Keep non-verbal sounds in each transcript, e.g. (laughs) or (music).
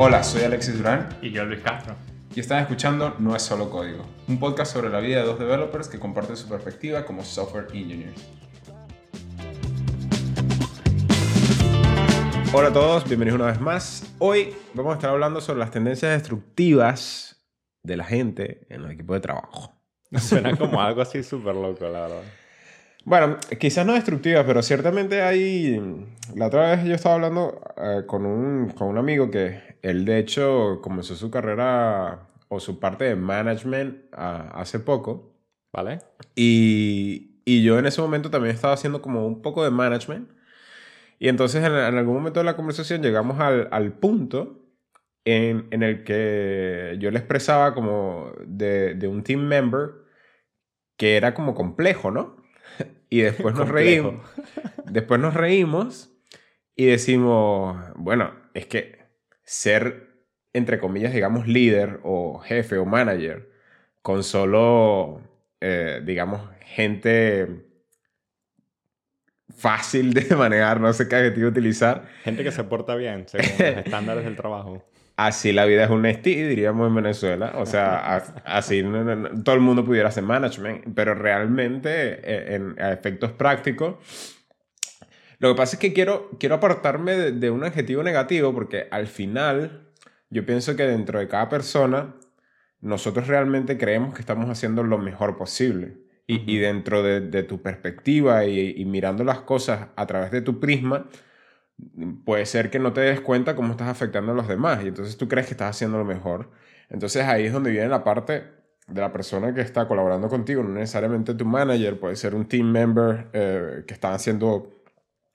Hola, soy Alexis Durán Y yo, Luis Castro. y están escuchando No es solo código, un podcast sobre la vida de dos developers que comparten su perspectiva como software engineers. Hola a todos, bienvenidos una vez más. Hoy vamos a estar hablando sobre las tendencias destructivas de la gente en el equipo de trabajo. (laughs) Suena como algo así súper loco, la verdad. Bueno, quizás no destructivas, pero ciertamente hay... La otra vez yo estaba hablando eh, con, un, con un amigo que él de hecho comenzó su carrera o su parte de management ah, hace poco. ¿Vale? Y, y yo en ese momento también estaba haciendo como un poco de management. Y entonces en, en algún momento de la conversación llegamos al, al punto en, en el que yo le expresaba como de, de un team member que era como complejo, ¿no? (laughs) Y después nos reímos. Después nos reímos y decimos, bueno, es que ser, entre comillas, digamos, líder o jefe o manager con solo, eh, digamos, gente fácil de (laughs) manejar, no sé qué adjetivo utilizar. Gente que se porta bien, según los (laughs) estándares del trabajo. Así la vida es un estilo, diríamos en Venezuela. O sea, así no- no- no- todo el mundo pudiera hacer management, pero realmente eh, en, a efectos prácticos. Lo que pasa es que quiero, quiero apartarme de, de un adjetivo negativo porque al final yo pienso que dentro de cada persona nosotros realmente creemos que estamos haciendo lo mejor posible. Y, y dentro de, de tu perspectiva y, y mirando las cosas a través de tu prisma, puede ser que no te des cuenta cómo estás afectando a los demás y entonces tú crees que estás haciendo lo mejor. Entonces ahí es donde viene la parte de la persona que está colaborando contigo, no necesariamente tu manager, puede ser un team member eh, que están haciendo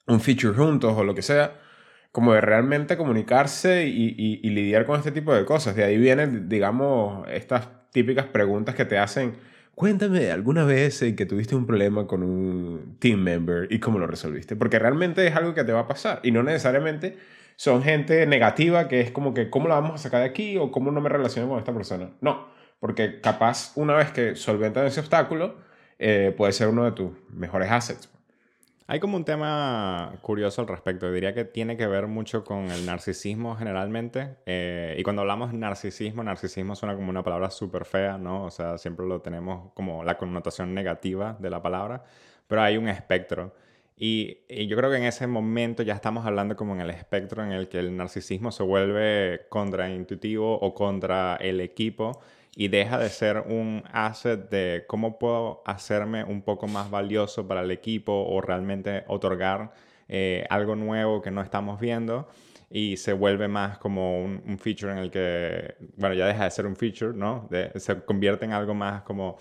un feature juntos o lo que sea, como de realmente comunicarse y, y- lidiar con este tipo de cosas. De ahí vienen, digamos, estas típicas preguntas que te hacen, cuéntame alguna vez eh, que tuviste un problema con un team member y cómo lo resolviste, porque realmente es algo que te va a pasar y no necesariamente son gente negativa que es como que, ¿cómo la vamos a sacar de aquí? o ¿cómo no me relaciono con esta persona? No, porque capaz una vez que solventan ese obstáculo, eh, puede ser uno de tus mejores assets. Hay como un tema curioso al respecto. Diría que tiene que ver mucho con el narcisismo generalmente. Eh, y cuando hablamos narcisismo, narcisismo suena como una palabra súper fea, ¿no? O sea, siempre lo tenemos como la connotación negativa de la palabra. Pero hay un espectro. Y, y yo creo que en ese momento ya estamos hablando como en el espectro en el que el narcisismo se vuelve contraintuitivo o contra el equipo y deja de ser un asset de cómo puedo hacerme un poco más valioso para el equipo o realmente otorgar eh, algo nuevo que no estamos viendo y se vuelve más como un, feature en el que, bueno, ya deja de ser un feature, ¿no? Se convierte en algo más como,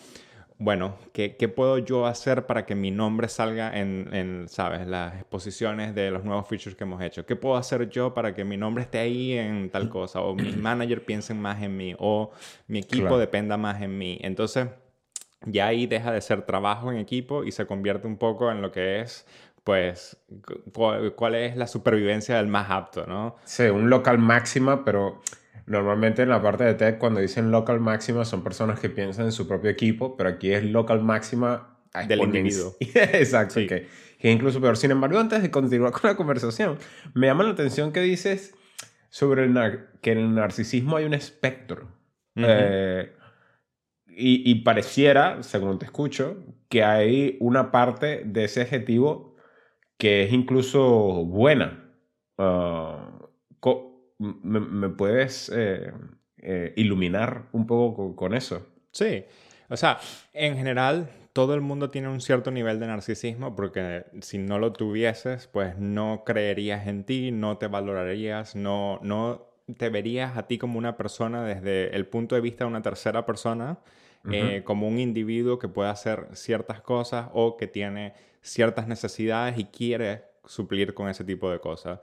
bueno, ¿qué, qué puedo yo hacer para que mi nombre salga en, en, ¿sabes? Las exposiciones de los nuevos features que hemos hecho. ¿Qué puedo hacer yo para que mi nombre esté ahí en tal cosa? O mis (clears throat) managers piensen más en mí. O mi equipo Claro. dependa más en mí. Entonces, ya ahí deja de ser trabajo en equipo y se convierte un poco en lo que es, pues, cu- cuál es la supervivencia del más apto, ¿no? Sí, un local máxima, pero normalmente en la parte de tech cuando dicen local máxima son personas que piensan en su propio equipo, pero aquí es local máxima Del individuo. (laughs) Exacto, Sí. que, que incluso peor. Sin embargo, antes de continuar con la conversación, me llama la atención que dices sobre el nar- que en el narcisismo hay un espectro. Ujú. Eh, y, y pareciera, según te escucho, que hay una parte de ese adjetivo que es incluso buena. Co- me, me puedes eh, eh, iluminar un poco con, con eso? Sí, o sea, en general todo el mundo tiene un cierto nivel de narcisismo porque si no lo tuvieses, pues no creerías en ti, no te valorarías, no, no te verías a ti como una persona desde el punto de vista de una tercera persona, eh, como un individuo que puede hacer ciertas cosas o que tiene ciertas necesidades y quiere suplir con ese tipo de cosas.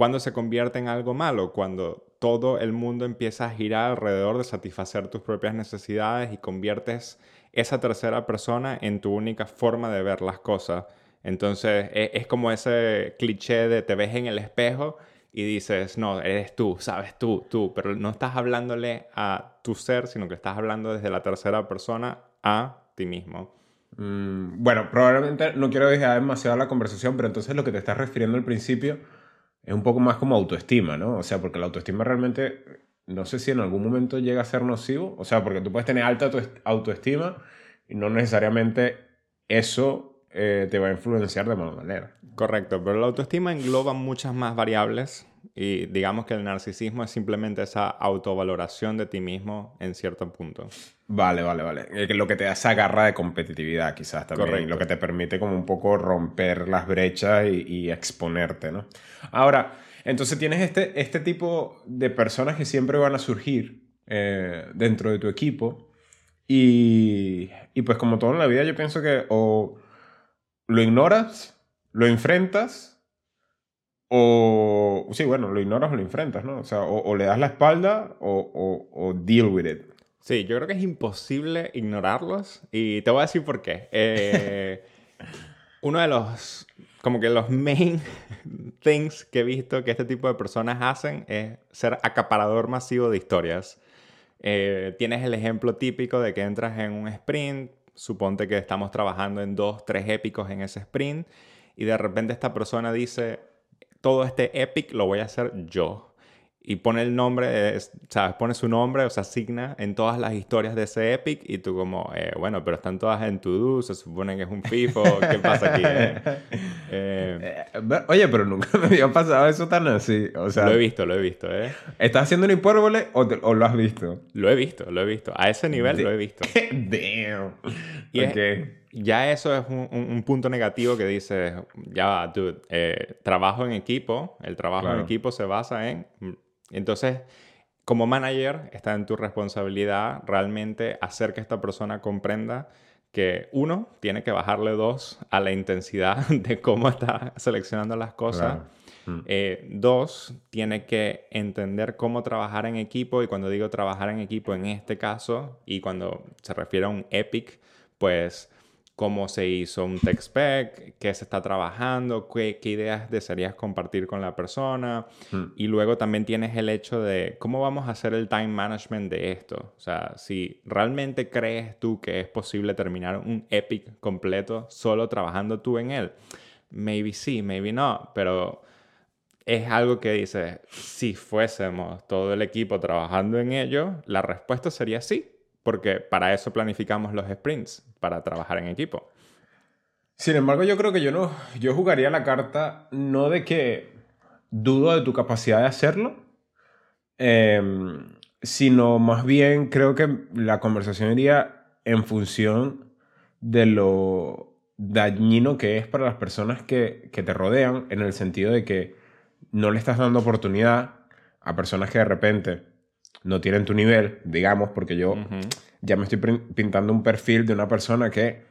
¿Cuándo se convierte en algo malo? Cuando todo el mundo empieza a girar alrededor de satisfacer tus propias necesidades y conviertes esa tercera persona en tu única forma de ver las cosas. Entonces e- es, como ese cliché de te ves en el espejo y dices, no, eres tú, sabes tú, tú, pero no estás hablándole a tu ser, sino que estás hablando desde la tercera persona a ti mismo. Mm, bueno, probablemente no quiero dejar demasiado la conversación, pero entonces lo que te estás refiriendo al principio es un poco más como autoestima, ¿no? O sea, porque la autoestima realmente, no sé si en algún momento llega a ser nocivo, o sea, porque tú puedes tener alta autoestima y no necesariamente eso eh, te va a influenciar de mala manera. Correcto, pero la autoestima engloba muchas más variables y digamos que el narcisismo es simplemente esa autovaloración de ti mismo en cierto punto. Vale, vale, vale. Lo que te da esa garra de competitividad quizás también. Correcto. Lo que te permite como un poco romper las brechas y, exponerte, ¿no? Ahora, entonces tienes este, este tipo de personas que siempre van a surgir eh, dentro de tu equipo y, y pues como todo en la vida yo pienso que o lo ignoras, lo enfrentas o, sí, bueno, lo ignoras o lo enfrentas, ¿no? O sea, o, le das la espalda o, o, deal with it. Sí, yo creo que es imposible ignorarlos y te voy a decir por qué. Eh, (laughs) uno de los, como que los main (laughs) things que he visto que este tipo de personas hacen es ser acaparador masivo de historias. Eh, tienes el ejemplo típico de que entras en un sprint, suponte que estamos trabajando en dos, tres épicos en ese sprint y de repente esta persona dice, todo este epic lo voy a hacer yo. Y pone el nombre, ¿sabes? Pone su nombre, o sea, asigna en todas las historias de ese epic y tú como, eh, bueno, pero están todas en to-do, se supone que es un FIFO, ¿qué pasa aquí? Eh? (laughs) Eh, oye, pero nunca (laughs) me había pasado eso tan así, o sea... Lo he visto, lo he visto, ¿eh? ¿Estás haciendo un hipérbole o, o, lo has visto? Lo he visto, lo he visto. A ese nivel lo he visto. (laughs) Damn. Y ya eso es un, punto negativo que dice, ya, dude, eh, trabajo en equipo, el trabajo en equipo se basa en... Mm, entonces, como manager, está en tu responsabilidad realmente hacer que esta persona comprenda que uno, tiene que bajarle dos a la intensidad (laughs) de cómo está seleccionando las cosas. Mm. Eh, dos, tiene que entender cómo trabajar en equipo y cuando digo trabajar en equipo en este caso y cuando se refiere a un epic, pues cómo se hizo un tech spec, qué se está trabajando, qué, ideas desearías compartir con la persona. Hmm. Y luego también tienes el hecho de cómo vamos a hacer el time management de esto. O sea, si realmente crees tú que es posible terminar un epic completo solo trabajando tú en él, maybe sí, maybe no, pero es algo que dices, si fuésemos todo el equipo trabajando en ello, la respuesta sería sí porque para eso planificamos los sprints, para trabajar en equipo. Sin embargo, yo creo que yo no, yo jugaría la carta no de que dudo de tu capacidad de hacerlo, em, sino más bien creo que la conversación iría en función de lo dañino que es para las personas que, que te rodean, en el sentido de que no le estás dando oportunidad a personas que de repente no tienen tu nivel, digamos, porque yo ya me estoy pintando un perfil de una persona que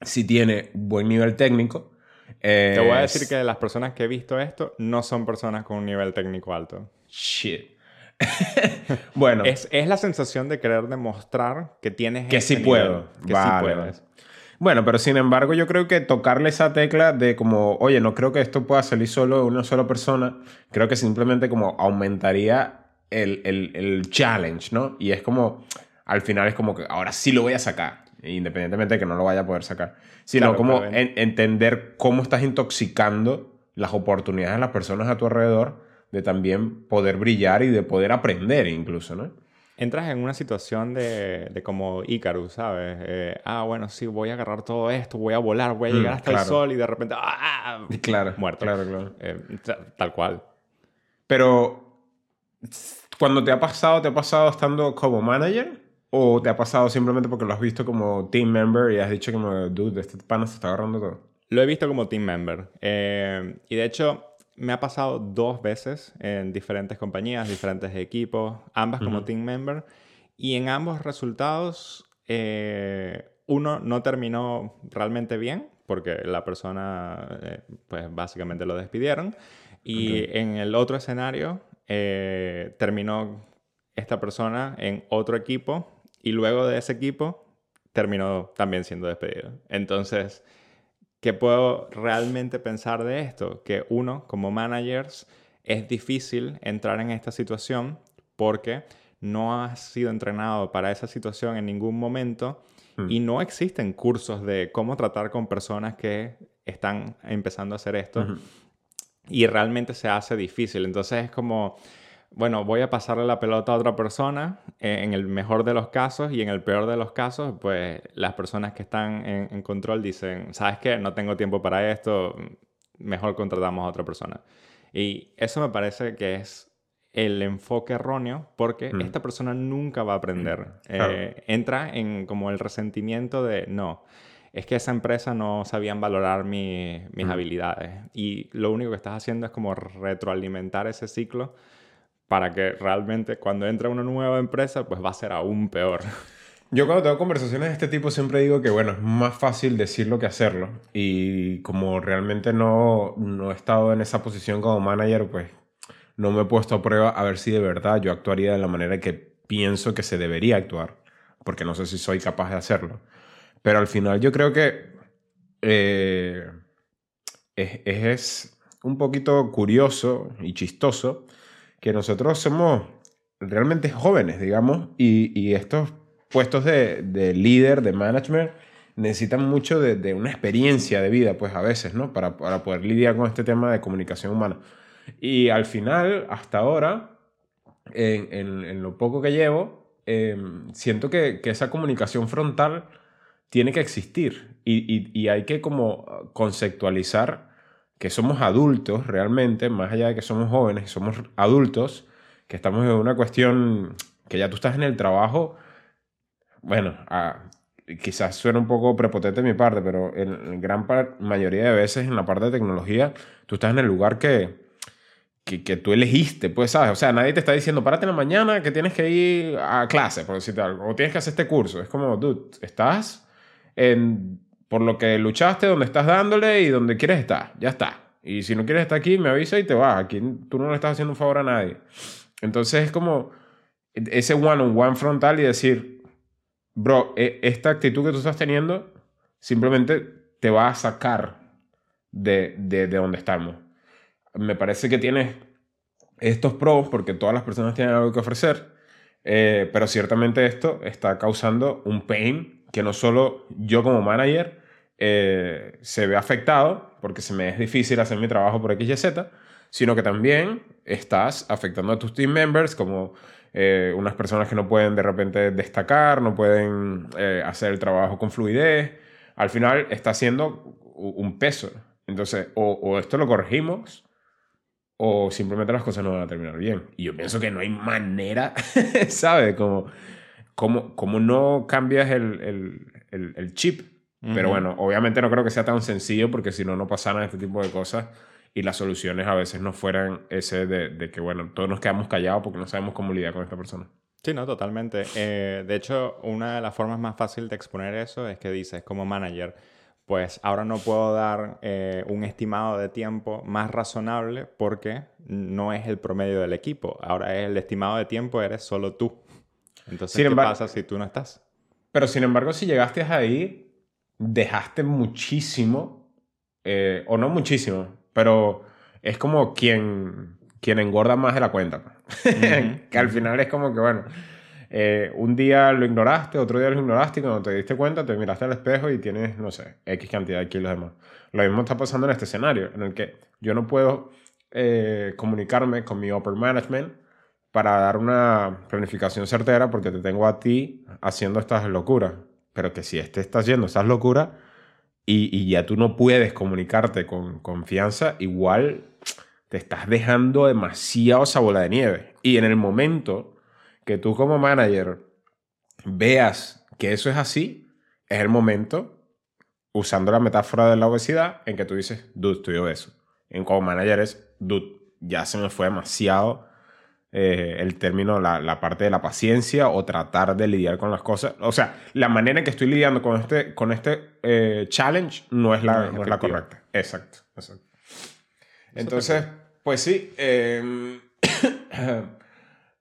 sí tiene buen nivel técnico. Te voy a decir que las personas que he visto esto no son personas con un nivel técnico alto. Shit. (laughs) bueno. Es, la sensación de querer demostrar que tienes... Que sí puedo. que sí puedes. Bueno, pero sin embargo yo creo que tocarle esa tecla de como, oye, no creo que esto pueda salir solo de una sola persona, creo que simplemente como aumentaría el, challenge, ¿no? Y es como, al final es como que ahora sí lo voy a sacar, independientemente de que no lo vaya a poder sacar, sino como entender cómo estás intoxicando las oportunidades de las personas a tu alrededor de también poder brillar y de poder aprender incluso, ¿no? Entras en una situación de, como Icarus, ¿sabes? Eh, ah, bueno, sí, voy a agarrar todo esto, voy a volar, voy a llegar mm, hasta el sol y de repente, ¡ah! Claro, muerto. Claro, claro. Eh, tal cual. Pero cuando te ha pasado, ¿te ha pasado estando como manager? ¿O te ha pasado simplemente porque lo has visto como team member y has dicho como, dude, este pana se está agarrando todo? Lo he visto como team member. Eh, y de hecho, me ha pasado dos veces en diferentes compañías, diferentes equipos, ambas como team member. Y en ambos resultados, eh, uno no terminó realmente bien, porque la persona, eh, pues básicamente lo despidieron. Y en el otro escenario, eh, terminó esta persona en otro equipo y luego de ese equipo terminó también siendo despedido. Entonces, ¿qué puedo realmente pensar de esto? Que uno, como managers, es difícil entrar en esta situación porque no has sido entrenado para esa situación en ningún momento y hmm. no existen cursos de cómo tratar con personas que están empezando a hacer esto. Y realmente se hace difícil. Entonces es como, bueno, voy a pasarle la pelota a otra persona, eh, en el mejor de los casos y en el peor de los casos, pues las personas que están en, en control dicen, ¿sabes qué? No tengo tiempo para esto, mejor contratamos a otra persona. Y eso me parece que es el enfoque erróneo porque Mm. esta persona nunca va a aprender. Claro. Eh, entra en como el resentimiento de, no, es que esa empresa no sabían valorar mi- mis Mm. habilidades. Y lo único que estás haciendo es como retroalimentar ese ciclo para que realmente cuando entra una nueva empresa, pues va a ser aún peor. (laughs) Yo cuando tengo conversaciones de este tipo siempre digo que, bueno, es más fácil decirlo que hacerlo. Y como realmente no, no he estado en esa posición como manager, pues no me he puesto a prueba a ver si de verdad yo actuaría de la manera que pienso que se debería actuar. Porque no sé si soy capaz de hacerlo. Pero al final yo creo que eh, es, es un poquito curioso y chistoso que nosotros somos realmente jóvenes, digamos, y, y estos puestos de, de líder, de management, necesitan mucho de, de una experiencia de vida, pues a veces, ¿no? Para, para poder lidiar con este tema de comunicación humana. Y al final, hasta ahora, en, en- en lo poco que llevo, eh, siento que, que esa comunicación frontal tiene que existir y, y- hay que como conceptualizar que somos adultos realmente, más allá de que somos jóvenes, somos adultos, que estamos en una cuestión que ya tú estás en el trabajo, bueno, ah, quizás suena un poco prepotente mi parte, pero en, gran par- mayoría de veces en la parte de tecnología, tú estás en el lugar que, que, que tú elegiste, pues, ¿sabes? O sea, nadie te está diciendo, párate en la mañana que tienes que ir a clase, por decirte algo, o tienes que hacer este curso. Es como, dude, estás en, por lo que luchaste, donde estás dándole y donde quieres estar, ya está. Y si no quieres estar aquí, me avisa y te vas. Aquí tú no le estás haciendo un favor a nadie. Entonces es como ese one-on-one frontal y decir, bro, e- esta actitud que tú estás teniendo simplemente te va a sacar de, de, de donde estamos. Me parece que tienes estos pros porque todas las personas tienen algo que ofrecer, eh, pero ciertamente esto está causando un pain que no solo yo como manager eh, se ve afectado porque se me es difícil hacer mi trabajo por X y Z, sino que también estás afectando a tus team members como eh, unas personas que no pueden de repente destacar, no pueden eh, hacer el trabajo con fluidez. Al final está siendo un peso. Entonces, o, o esto lo corregimos o simplemente las cosas no van a terminar bien. Y yo pienso que no hay manera, (laughs) ¿sabes? Como, como, como no cambias el, el, el, el chip. Pero bueno, obviamente no creo que sea tan sencillo porque si no, no pasaran este tipo de cosas y las soluciones a veces no fueran ese de, de que, bueno, todos nos quedamos callados porque no sabemos cómo lidiar con esta persona. Sí, no, totalmente. Eh, de hecho, una de las formas más fáciles de exponer eso es que dices, como manager, pues ahora no puedo dar eh, un estimado de tiempo más razonable porque no es el promedio del equipo. Ahora es el estimado de tiempo, eres solo tú. Entonces, Sin ¿qué embargo- pasa si tú no estás? Pero sin embargo, si llegaste ahí, dejaste muchísimo, eh, o no muchísimo, pero es como quien, quien engorda más de la cuenta. (laughs) que al final es como que, bueno, eh, un día lo ignoraste, otro día lo ignoraste y cuando te diste cuenta te miraste al espejo y tienes, no sé, X cantidad de kilos de más. Lo mismo está pasando en este escenario, en el que yo no puedo eh, comunicarme con mi upper management para dar una planificación certera porque te tengo a ti haciendo estas locuras. Pero que si este está haciendo estas locuras y, y ya tú no puedes comunicarte con confianza, igual te estás dejando demasiado esa bola de nieve. Y en el momento que tú como manager veas que eso es así, es el momento, usando la metáfora de la obesidad, en que tú dices, dude, estoy obeso. En como manager es, dude, ya se me fue demasiado eh, el término, la, la parte de la paciencia o tratar de lidiar con las cosas. O sea, la manera en que estoy lidiando con este, con este eh, challenge no es la, No es no es la correcta. Exacto, exacto. Entonces, pues sí, eh, (coughs)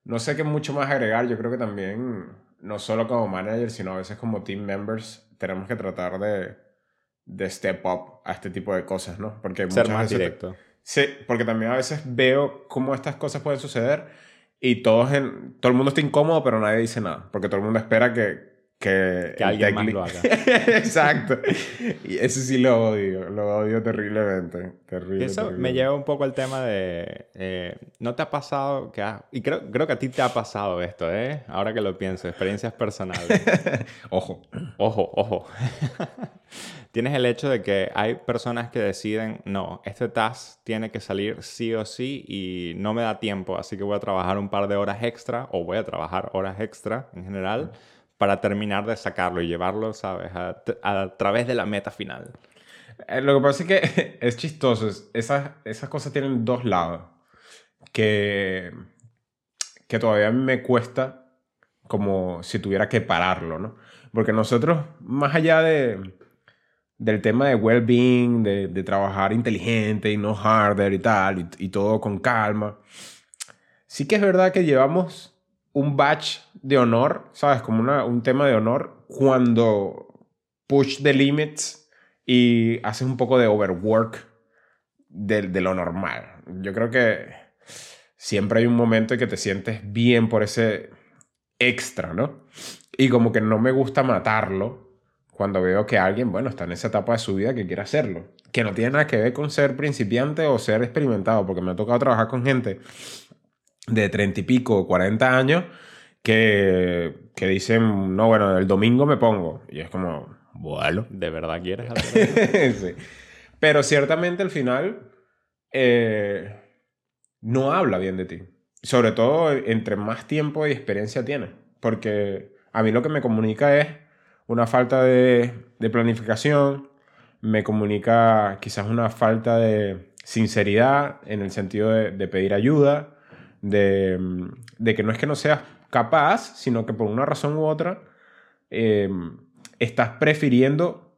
no sé qué mucho más agregar. Yo creo que también, no solo como manager, sino a veces como team members, tenemos que tratar de, de step up a este tipo de cosas, ¿no? Porque Ser más veces te- directo. Sí, porque también a veces veo cómo estas cosas pueden suceder y todos en, todo el mundo está incómodo, pero nadie dice nada, porque todo el mundo espera que, que, que alguien más lo haga. (laughs) Exacto. Y eso sí lo odio, lo odio terriblemente. Terrible, eso me lleva un poco al tema de, eh, ¿no te ha pasado que Y creo, creo que a ti te ha pasado esto, ¿eh? Ahora que lo pienso, experiencias personales. (laughs) ojo. Ojo, ojo. (laughs) Tienes el hecho de que hay personas que deciden, no, este task tiene que salir sí o sí y no me da tiempo, así que voy a trabajar un par de horas extra o voy a trabajar horas extra en general para terminar de sacarlo y llevarlo, ¿sabes? A, través de la meta final. Eh, lo que pasa es que (laughs) es chistoso. Esas, esas cosas tienen dos lados. Que, que todavía me cuesta como si tuviera que pararlo, ¿no? Porque nosotros, más allá de, del tema de well-being, de, de, trabajar inteligente y no harder y tal, y, y todo con calma, sí que es verdad que llevamos un batch de honor, ¿sabes? Como una, un tema de honor cuando push the limits y haces un poco de overwork de, de lo normal. Yo creo que siempre hay un momento en que te sientes bien por ese extra, ¿no? Y como que no me gusta matarlo cuando veo que alguien, bueno, está en esa etapa de su vida que quiere hacerlo. Que no tiene nada que ver con ser principiante o ser experimentado, porque me ha tocado trabajar con gente de treinta y pico, 40 años, que, que dicen, no, bueno, el domingo me pongo. Y es como, bueno. ¿De verdad quieres (laughs) sí. Pero ciertamente al final eh, no habla bien de ti. Sobre todo entre más tiempo y experiencia tienes. Porque a mí lo que me comunica es una falta de, de planificación, me comunica quizás una falta de sinceridad en el sentido de, de pedir ayuda, de, de, que no es que no seas capaz, sino que por una razón u otra em, estás prefiriendo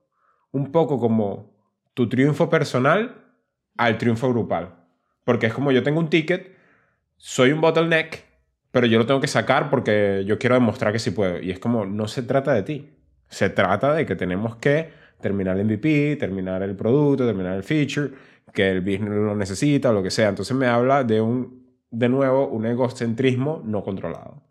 un poco como tu triunfo personal al triunfo grupal. Porque es como yo tengo un ticket, soy un bottleneck, pero yo lo tengo que sacar porque yo quiero demostrar que sí puedo. Y es como, no se trata de ti. Se trata de que tenemos que terminar el MVP, terminar el producto, terminar el feature, que el business lo necesita o lo que sea. Entonces me habla de un, de nuevo, un egocentrismo no controlado.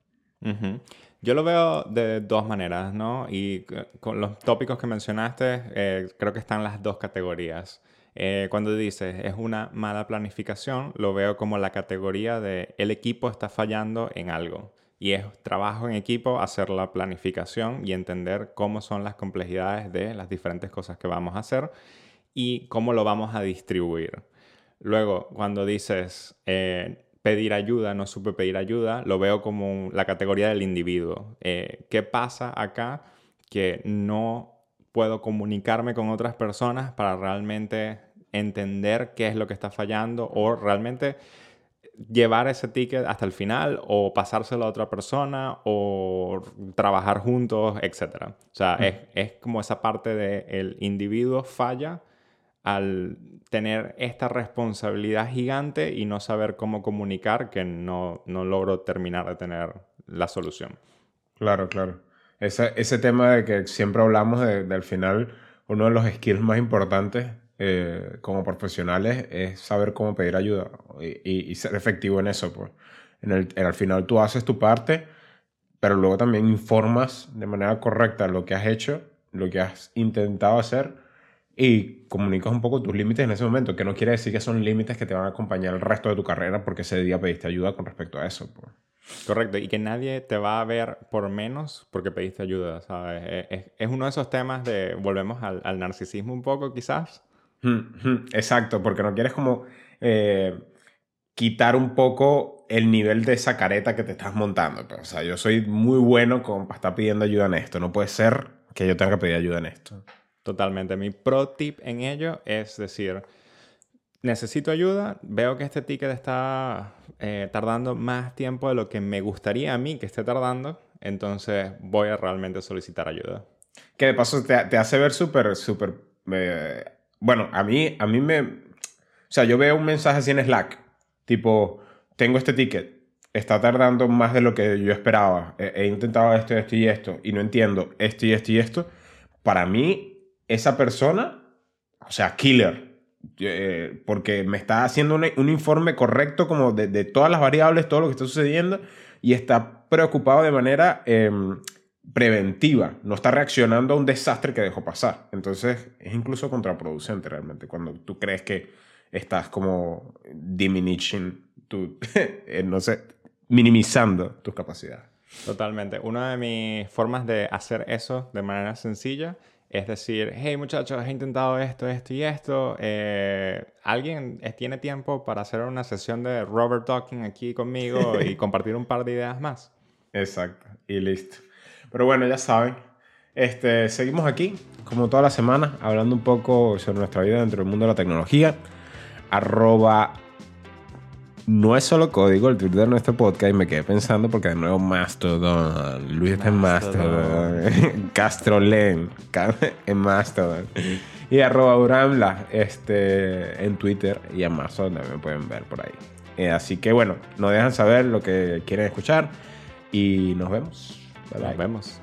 Yo lo veo de dos maneras, ¿no? Y con los tópicos que mencionaste, eh, creo que están las dos categorías. Eh, cuando dices es una mala planificación, lo veo como la categoría de el equipo está fallando en algo. Y es trabajo en equipo hacer la planificación y entender cómo son las complejidades de las diferentes cosas que vamos a hacer y cómo lo vamos a distribuir. Luego, cuando dices eh, pedir ayuda, no supe pedir ayuda, lo veo como la categoría del individuo. Eh, ¿Qué pasa acá? Que no puedo comunicarme con otras personas para realmente entender qué es lo que está fallando o realmente llevar ese ticket hasta el final o pasárselo a otra persona o trabajar juntos, etc. O sea, mm. es, es, como esa parte del el individuo falla al tener esta responsabilidad gigante y no saber cómo comunicar que no, no logro terminar de tener la solución. Claro, claro. Ese, ese tema de que siempre hablamos de, al final, uno de los skills más importantes eh, como profesionales es saber cómo pedir ayuda y, ser efectivo en eso. Pues. En el, en al final tú haces tu parte, pero luego también informas de manera correcta lo que has hecho, lo que has intentado hacer y comunicas un poco tus límites en ese momento, que no quiere decir que son límites que te van a acompañar el resto de tu carrera porque ese día pediste ayuda con respecto a eso. Pues. Correcto, y que nadie te va a ver por menos porque pediste ayuda, ¿sabes? Es, uno de esos temas de, volvemos al, al narcisismo un poco quizás. Exacto, porque no quieres como eh, quitar un poco el nivel de esa careta que te estás montando. Pues. O sea, yo soy muy bueno con, para estar pidiendo ayuda en esto, no puede ser que yo tenga que pedir ayuda en esto. Totalmente. Mi pro tip en ello es decir, necesito ayuda, veo que este ticket está eh, tardando más tiempo de lo que me gustaría a mí que esté tardando, entonces voy a realmente solicitar ayuda. Que de paso te, te hace ver súper, súper... Eh, bueno, a mí, a mí me... O sea, yo veo un mensaje así en Slack, tipo, tengo este ticket, está tardando más de lo que yo esperaba, he, he intentado esto, esto y esto, y no entiendo esto y esto y esto. Para mí, esa persona, o sea, killer, eh, porque me está haciendo un, informe correcto como de, todas las variables, todo lo que está sucediendo, y está preocupado de manera em, preventiva, no está reaccionando a un desastre que dejó pasar. Entonces es incluso contraproducente realmente cuando tú crees que estás como diminishing, tu, (laughs) eh, no sé, minimizando tus capacidades. Totalmente. Una de mis formas de hacer eso de manera sencilla es decir, hey muchachos, he intentado esto, esto y esto. Eh, ¿Alguien tiene tiempo para hacer una sesión de Robert Talking aquí conmigo (laughs) y compartir un par de ideas más? Exacto, y listo. Pero bueno, ya saben, este, seguimos aquí, como toda la semana, hablando un poco sobre nuestra vida dentro del mundo de la tecnología. Arroba no es solo código el Twitter de nuestro podcast y me quedé pensando porque de nuevo Mastodon. Luis está en Mastodon. (laughs) Castrolen en Mastodon. Y arroba Uramla este, en Twitter y en Amazon también me pueden ver por ahí. Eh, así que bueno, nos dejan saber lo que quieren escuchar y nos vemos. Nos vemos.